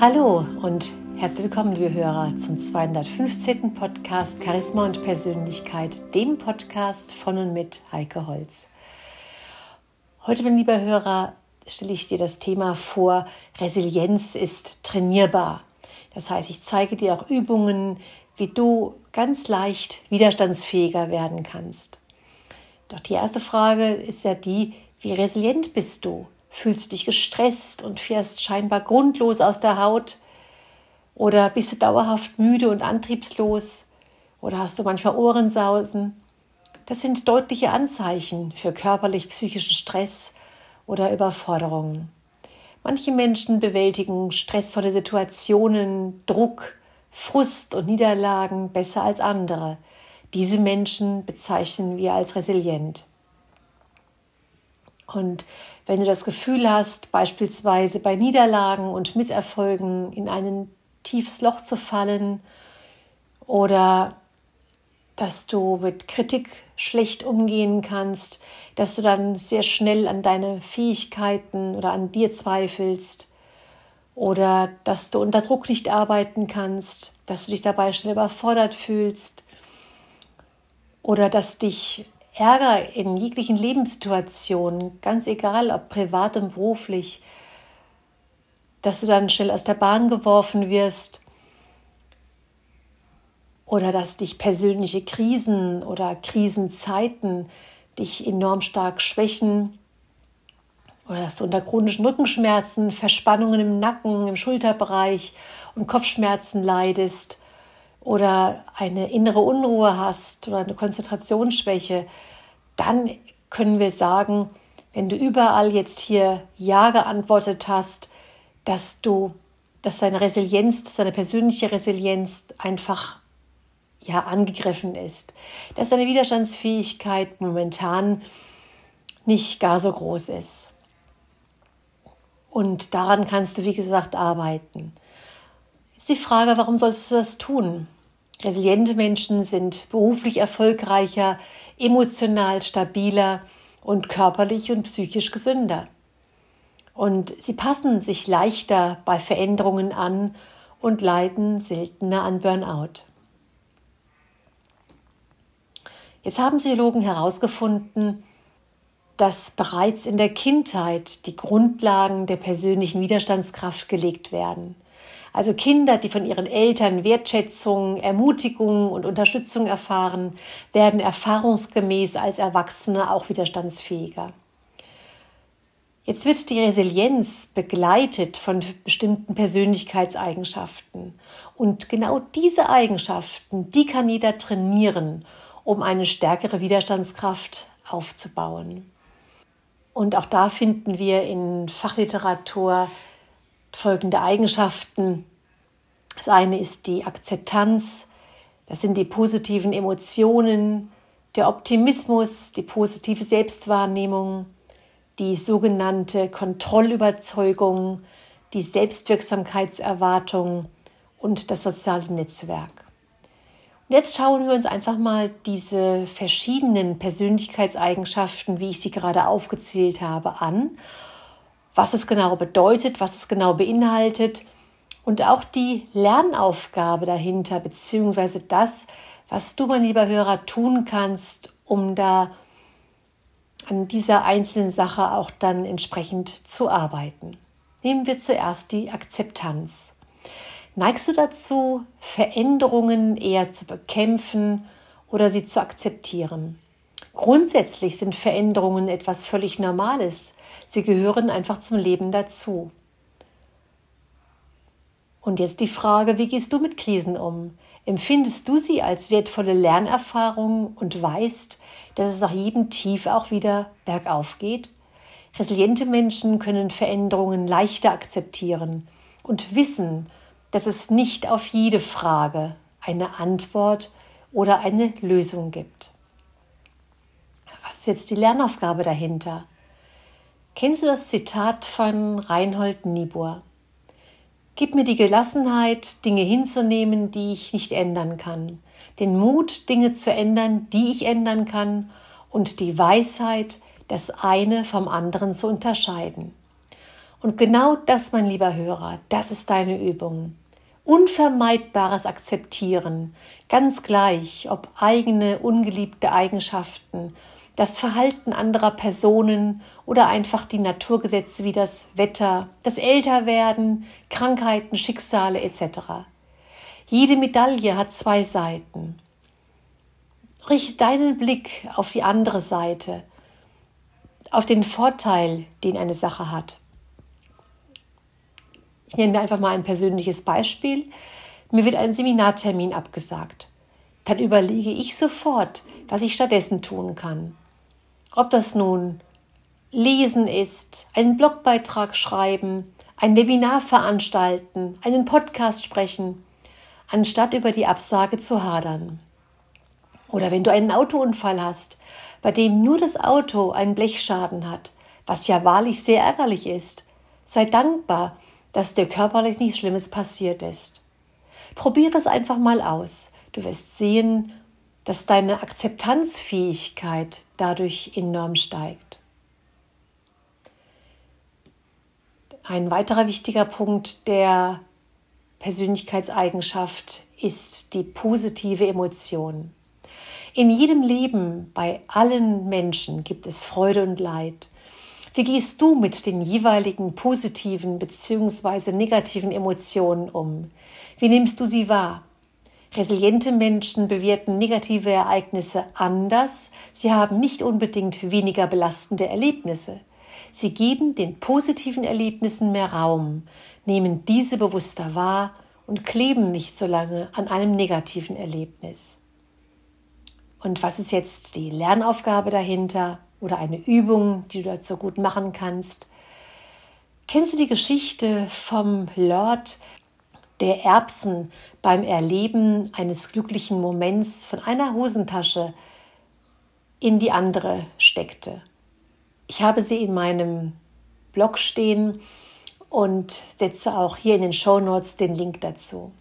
Hallo und herzlich willkommen, liebe Hörer, zum 215. Podcast Charisma und Persönlichkeit, dem Podcast von und mit Heike Holz. Heute, mein lieber Hörer, stelle ich dir das Thema vor, Resilienz ist trainierbar. Das heißt, ich zeige dir auch Übungen, wie du ganz leicht widerstandsfähiger werden kannst. Doch die erste Frage ist ja die, wie resilient bist du? Fühlst du dich gestresst und fährst scheinbar grundlos aus der Haut? Oder bist du dauerhaft müde und antriebslos? Oder hast du manchmal Ohrensausen? Das sind deutliche Anzeichen für körperlich-psychischen Stress oder Überforderungen. Manche Menschen bewältigen stressvolle Situationen, Druck, Frust und Niederlagen besser als andere. Diese Menschen bezeichnen wir als resilient. Und wenn du das Gefühl hast, beispielsweise bei Niederlagen und Misserfolgen in ein tiefes Loch zu fallen oder dass du mit Kritik schlecht umgehen kannst, dass du dann sehr schnell an deine Fähigkeiten oder an dir zweifelst oder dass du unter Druck nicht arbeiten kannst, dass du dich dabei schnell überfordert fühlst oder dass dich Ärger in jeglichen Lebenssituationen, ganz egal ob privat und beruflich, dass du dann schnell aus der Bahn geworfen wirst oder dass dich persönliche Krisen oder Krisenzeiten dich enorm stark schwächen oder dass du unter chronischen Rückenschmerzen, Verspannungen im Nacken, im Schulterbereich und Kopfschmerzen leidest oder eine innere Unruhe hast oder eine Konzentrationsschwäche, dann können wir sagen, wenn du überall jetzt hier Ja geantwortet hast, dass du, dass deine Resilienz, dass deine persönliche Resilienz einfach ja angegriffen ist, dass deine Widerstandsfähigkeit momentan nicht gar so groß ist. Und daran kannst du, wie gesagt, arbeiten. Jetzt die Frage, warum solltest du das tun? Resiliente Menschen sind beruflich erfolgreicher, emotional stabiler und körperlich und psychisch gesünder. Und sie passen sich leichter bei Veränderungen an und leiden seltener an Burnout. Jetzt haben Psychologen herausgefunden, dass bereits in der Kindheit die Grundlagen der persönlichen Widerstandskraft gelegt werden. Also Kinder, die von ihren Eltern Wertschätzung, Ermutigung und Unterstützung erfahren, werden erfahrungsgemäß als Erwachsene auch widerstandsfähiger. Jetzt wird die Resilienz begleitet von bestimmten Persönlichkeitseigenschaften. Und genau diese Eigenschaften, die kann jeder trainieren, um eine stärkere Widerstandskraft aufzubauen. Und auch da finden wir in Fachliteratur folgende Eigenschaften. Das eine ist die Akzeptanz, das sind die positiven Emotionen, der Optimismus, die positive Selbstwahrnehmung, die sogenannte Kontrollüberzeugung, die Selbstwirksamkeitserwartung und das soziale Netzwerk. Und jetzt schauen wir uns einfach mal diese verschiedenen Persönlichkeitseigenschaften, wie ich sie gerade aufgezählt habe, an was es genau bedeutet, was es genau beinhaltet und auch die Lernaufgabe dahinter, beziehungsweise das, was du, mein lieber Hörer, tun kannst, um da an dieser einzelnen Sache auch dann entsprechend zu arbeiten. Nehmen wir zuerst die Akzeptanz. Neigst du dazu, Veränderungen eher zu bekämpfen oder sie zu akzeptieren? Grundsätzlich sind Veränderungen etwas völlig Normales. Sie gehören einfach zum Leben dazu. Und jetzt die Frage, wie gehst du mit Krisen um? Empfindest du sie als wertvolle Lernerfahrung und weißt, dass es nach jedem Tief auch wieder bergauf geht? Resiliente Menschen können Veränderungen leichter akzeptieren und wissen, dass es nicht auf jede Frage eine Antwort oder eine Lösung gibt. Was ist jetzt die Lernaufgabe dahinter? Kennst du das Zitat von Reinhold Niebuhr? Gib mir die Gelassenheit, Dinge hinzunehmen, die ich nicht ändern kann, den Mut, Dinge zu ändern, die ich ändern kann, und die Weisheit, das eine vom anderen zu unterscheiden. Und genau das, mein lieber Hörer, das ist deine Übung. Unvermeidbares Akzeptieren, ganz gleich, ob eigene ungeliebte Eigenschaften, das Verhalten anderer Personen oder einfach die Naturgesetze wie das Wetter, das Älterwerden, Krankheiten, Schicksale etc. Jede Medaille hat zwei Seiten. Richte deinen Blick auf die andere Seite, auf den Vorteil, den eine Sache hat. Ich nenne einfach mal ein persönliches Beispiel. Mir wird ein Seminartermin abgesagt. Dann überlege ich sofort, was ich stattdessen tun kann. Ob das nun Lesen ist, einen Blogbeitrag schreiben, ein Webinar veranstalten, einen Podcast sprechen, anstatt über die Absage zu hadern. Oder wenn du einen Autounfall hast, bei dem nur das Auto einen Blechschaden hat, was ja wahrlich sehr ärgerlich ist, sei dankbar, dass dir körperlich nichts Schlimmes passiert ist. Probiere es einfach mal aus. Du wirst sehen, dass deine Akzeptanzfähigkeit dadurch enorm steigt. Ein weiterer wichtiger Punkt der Persönlichkeitseigenschaft ist die positive Emotion. In jedem Leben, bei allen Menschen gibt es Freude und Leid. Wie gehst du mit den jeweiligen positiven bzw. negativen Emotionen um? Wie nimmst du sie wahr? Resiliente Menschen bewerten negative Ereignisse anders. Sie haben nicht unbedingt weniger belastende Erlebnisse. Sie geben den positiven Erlebnissen mehr Raum, nehmen diese bewusster wahr und kleben nicht so lange an einem negativen Erlebnis. Und was ist jetzt die Lernaufgabe dahinter oder eine Übung, die du dazu gut machen kannst? Kennst du die Geschichte vom Lord, der Erbsen beim Erleben eines glücklichen Moments von einer Hosentasche in die andere steckte? Ich habe sie in meinem Blog stehen und setze auch hier in den Show Notes den Link dazu.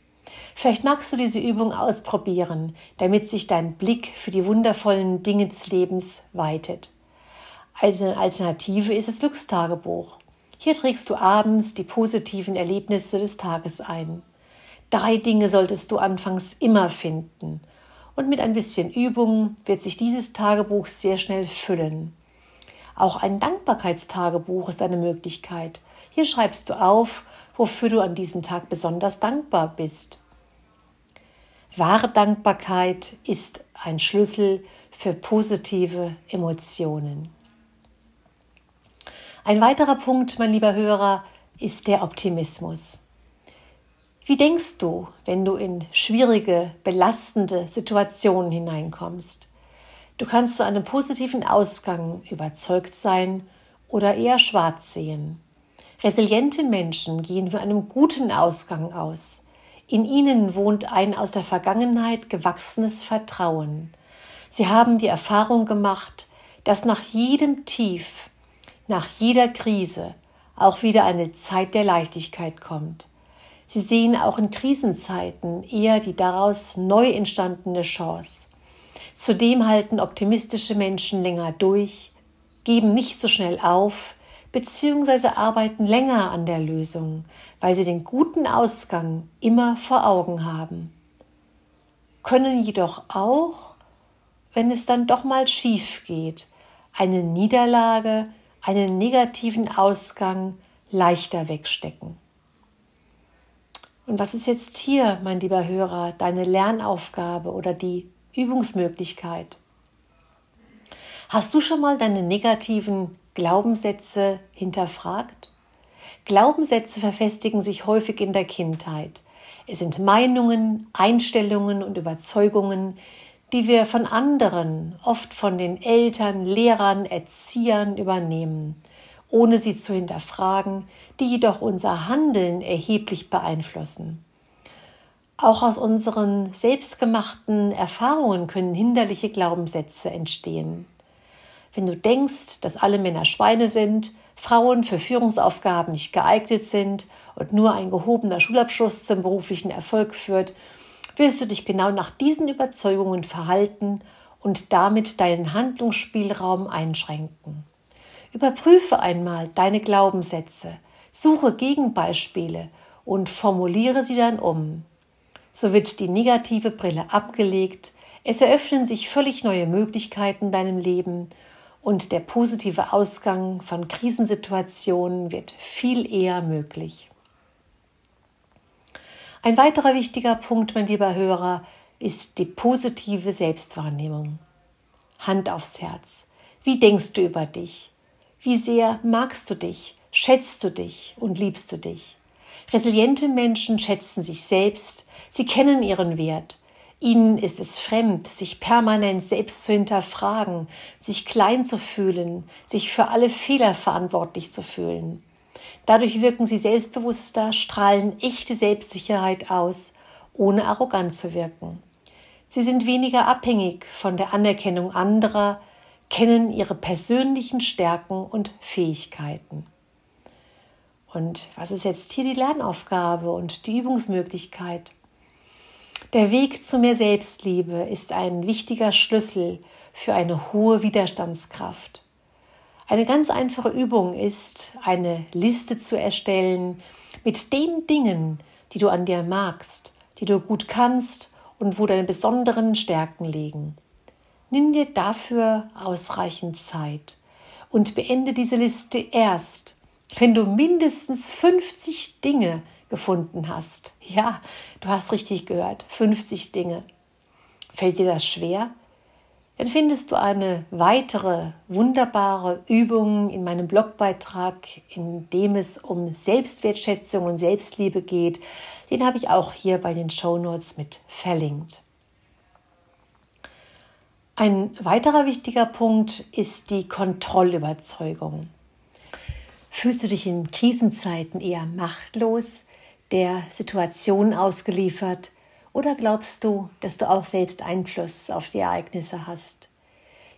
Vielleicht magst du diese Übung ausprobieren, damit sich dein Blick für die wundervollen Dinge des Lebens weitet. Eine Alternative ist das Glückstagebuch. Hier trägst du abends die positiven Erlebnisse des Tages ein. Drei Dinge solltest du anfangs immer finden. Und mit ein bisschen Übung wird sich dieses Tagebuch sehr schnell füllen. Auch ein Dankbarkeitstagebuch ist eine Möglichkeit. Hier schreibst du auf, wofür du an diesem Tag besonders dankbar bist. Wahre Dankbarkeit ist ein Schlüssel für positive Emotionen. Ein weiterer Punkt, mein lieber Hörer, ist der Optimismus. Wie denkst du, wenn du in schwierige, belastende Situationen hineinkommst? Du kannst zu einem positiven Ausgang überzeugt sein oder eher schwarz sehen. Resiliente Menschen gehen von einem guten Ausgang aus. In ihnen wohnt ein aus der Vergangenheit gewachsenes Vertrauen. Sie haben die Erfahrung gemacht, dass nach jedem Tief, nach jeder Krise auch wieder eine Zeit der Leichtigkeit kommt. Sie sehen auch in Krisenzeiten eher die daraus neu entstandene Chance. Zudem halten optimistische Menschen länger durch, geben nicht so schnell auf, beziehungsweise arbeiten länger an der Lösung, weil sie den guten Ausgang immer vor Augen haben, können jedoch auch, wenn es dann doch mal schief geht, eine Niederlage, einen negativen Ausgang leichter wegstecken. Und was ist jetzt hier, mein lieber Hörer, deine Lernaufgabe oder die Übungsmöglichkeit? Hast du schon mal deine negativen Glaubenssätze hinterfragt? Glaubenssätze verfestigen sich häufig in der Kindheit. Es sind Meinungen, Einstellungen und Überzeugungen, die wir von anderen, oft von den Eltern, Lehrern, Erziehern übernehmen, ohne sie zu hinterfragen, die jedoch unser Handeln erheblich beeinflussen. Auch aus unseren selbstgemachten Erfahrungen können hinderliche Glaubenssätze entstehen. Wenn du denkst, dass alle Männer Schweine sind, Frauen für Führungsaufgaben nicht geeignet sind und nur ein gehobener Schulabschluss zum beruflichen Erfolg führt, wirst du dich genau nach diesen Überzeugungen verhalten und damit deinen Handlungsspielraum einschränken. Überprüfe einmal deine Glaubenssätze. Suche Gegenbeispiele und formuliere sie dann um. So wird die negative Brille abgelegt, es eröffnen sich völlig neue Möglichkeiten in deinem Leben und der positive Ausgang von Krisensituationen wird viel eher möglich. Ein weiterer wichtiger Punkt, mein lieber Hörer, ist die positive Selbstwahrnehmung. Hand aufs Herz. Wie denkst du über dich? Wie sehr magst du dich? Schätzt du dich und liebst du dich? Resiliente Menschen schätzen sich selbst, sie kennen ihren Wert, Ihnen ist es fremd, sich permanent selbst zu hinterfragen, sich klein zu fühlen, sich für alle Fehler verantwortlich zu fühlen. Dadurch wirken sie selbstbewusster, strahlen echte Selbstsicherheit aus, ohne arrogant zu wirken. Sie sind weniger abhängig von der Anerkennung anderer, kennen ihre persönlichen Stärken und Fähigkeiten. Und was ist jetzt hier die Lernaufgabe und die Übungsmöglichkeit? Der Weg zu mehr Selbstliebe ist ein wichtiger Schlüssel für eine hohe Widerstandskraft. Eine ganz einfache Übung ist, eine Liste zu erstellen mit den Dingen, die du an dir magst, die du gut kannst und wo deine besonderen Stärken liegen. Nimm dir dafür ausreichend Zeit und beende diese Liste erst, wenn du mindestens 50 Dinge gefunden hast. Ja, du hast richtig gehört. 50 Dinge. Fällt dir das schwer? Dann findest du eine weitere wunderbare Übung in meinem Blogbeitrag, in dem es um Selbstwertschätzung und Selbstliebe geht. Den habe ich auch hier bei den Show Notes mit verlinkt. Ein weiterer wichtiger Punkt ist die Kontrollüberzeugung. Fühlst du dich in Krisenzeiten eher machtlos, der Situation ausgeliefert oder glaubst du, dass du auch selbst Einfluss auf die Ereignisse hast?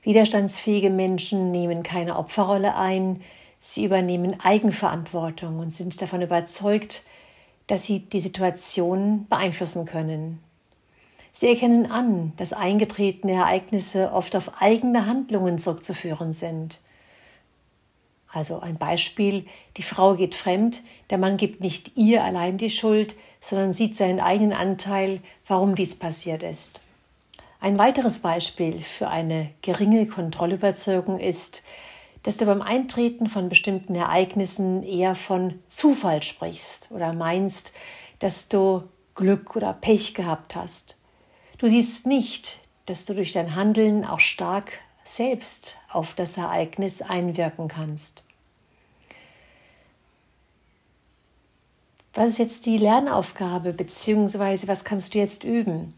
Widerstandsfähige Menschen nehmen keine Opferrolle ein, sie übernehmen Eigenverantwortung und sind davon überzeugt, dass sie die Situation beeinflussen können. Sie erkennen an, dass eingetretene Ereignisse oft auf eigene Handlungen zurückzuführen sind. Also ein Beispiel, die Frau geht fremd, der Mann gibt nicht ihr allein die Schuld, sondern sieht seinen eigenen Anteil, warum dies passiert ist. Ein weiteres Beispiel für eine geringe Kontrollüberzeugung ist, dass du beim Eintreten von bestimmten Ereignissen eher von Zufall sprichst oder meinst, dass du Glück oder Pech gehabt hast. Du siehst nicht, dass du durch dein Handeln auch stark selbst auf das Ereignis einwirken kannst. Was ist jetzt die Lernaufgabe, beziehungsweise was kannst du jetzt üben?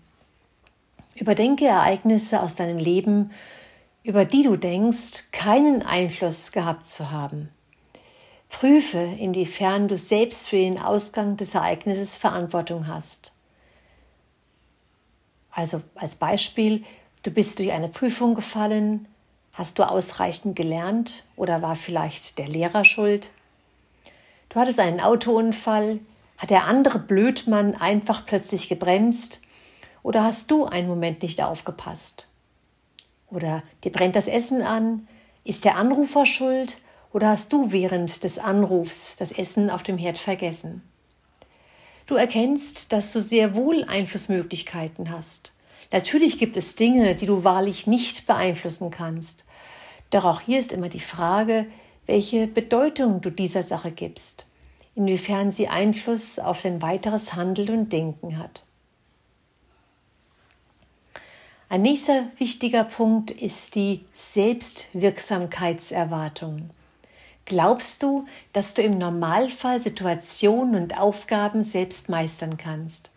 Überdenke Ereignisse aus deinem Leben, über die du denkst, keinen Einfluss gehabt zu haben. Prüfe, inwiefern du selbst für den Ausgang des Ereignisses Verantwortung hast. Also als Beispiel, du bist durch eine Prüfung gefallen, hast du ausreichend gelernt oder war vielleicht der Lehrer schuld? Du hattest einen Autounfall, hat der andere Blödmann einfach plötzlich gebremst oder hast du einen Moment nicht aufgepasst? Oder dir brennt das Essen an, ist der Anrufer schuld oder hast du während des Anrufs das Essen auf dem Herd vergessen? Du erkennst, dass du sehr wohl Einflussmöglichkeiten hast. Natürlich gibt es Dinge, die du wahrlich nicht beeinflussen kannst. Doch auch hier ist immer die Frage, welche Bedeutung du dieser Sache gibst, inwiefern sie Einfluss auf dein weiteres Handeln und Denken hat. Ein nächster wichtiger Punkt ist die Selbstwirksamkeitserwartung. Glaubst du, dass du im Normalfall Situationen und Aufgaben selbst meistern kannst?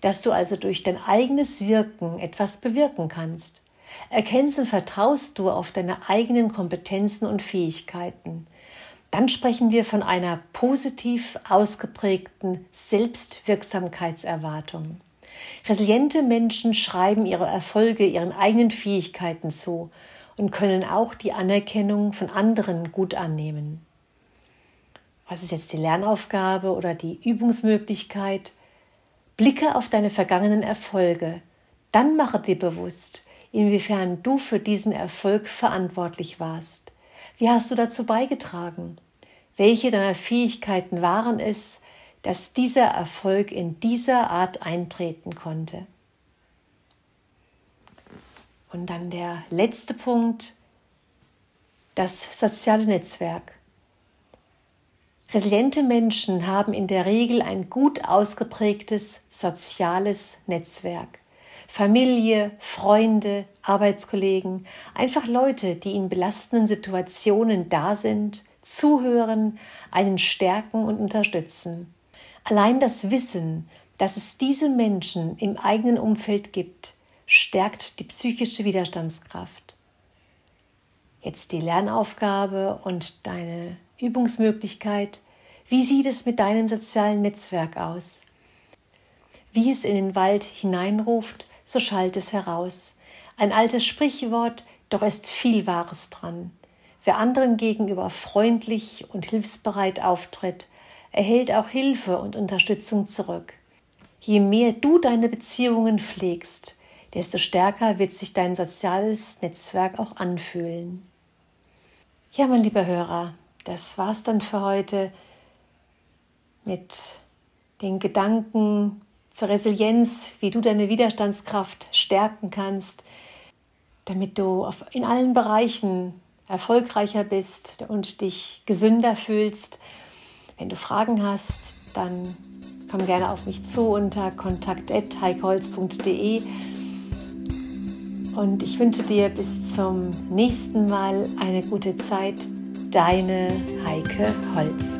Dass du also durch dein eigenes Wirken etwas bewirken kannst? Erkennst und vertraust du auf deine eigenen Kompetenzen und Fähigkeiten? Dann sprechen wir von einer positiv ausgeprägten Selbstwirksamkeitserwartung. Resiliente Menschen schreiben ihre Erfolge ihren eigenen Fähigkeiten zu und können auch die Anerkennung von anderen gut annehmen. Was ist jetzt die Lernaufgabe oder die Übungsmöglichkeit? Blicke auf deine vergangenen Erfolge, dann mache dir bewusst, inwiefern du für diesen Erfolg verantwortlich warst. Wie hast du dazu beigetragen? welche deiner Fähigkeiten waren es, dass dieser Erfolg in dieser Art eintreten konnte. Und dann der letzte Punkt, das soziale Netzwerk. Resiliente Menschen haben in der Regel ein gut ausgeprägtes soziales Netzwerk. Familie, Freunde, Arbeitskollegen, einfach Leute, die in belastenden Situationen da sind, zuhören, einen stärken und unterstützen. Allein das Wissen, dass es diese Menschen im eigenen Umfeld gibt, stärkt die psychische Widerstandskraft. Jetzt die Lernaufgabe und deine Übungsmöglichkeit. Wie sieht es mit deinem sozialen Netzwerk aus? Wie es in den Wald hineinruft, so schallt es heraus. Ein altes Sprichwort, doch ist viel Wahres dran. Wer anderen gegenüber freundlich und hilfsbereit auftritt, erhält auch Hilfe und Unterstützung zurück. Je mehr du deine Beziehungen pflegst, desto stärker wird sich dein soziales Netzwerk auch anfühlen. Ja, mein lieber Hörer, das war's dann für heute mit den Gedanken zur Resilienz, wie du deine Widerstandskraft stärken kannst, damit du in allen Bereichen erfolgreicher bist und dich gesünder fühlst. Wenn du Fragen hast, dann komm gerne auf mich zu unter kontakt.heikholz.de und ich wünsche dir bis zum nächsten Mal eine gute Zeit. Deine Heike Holz.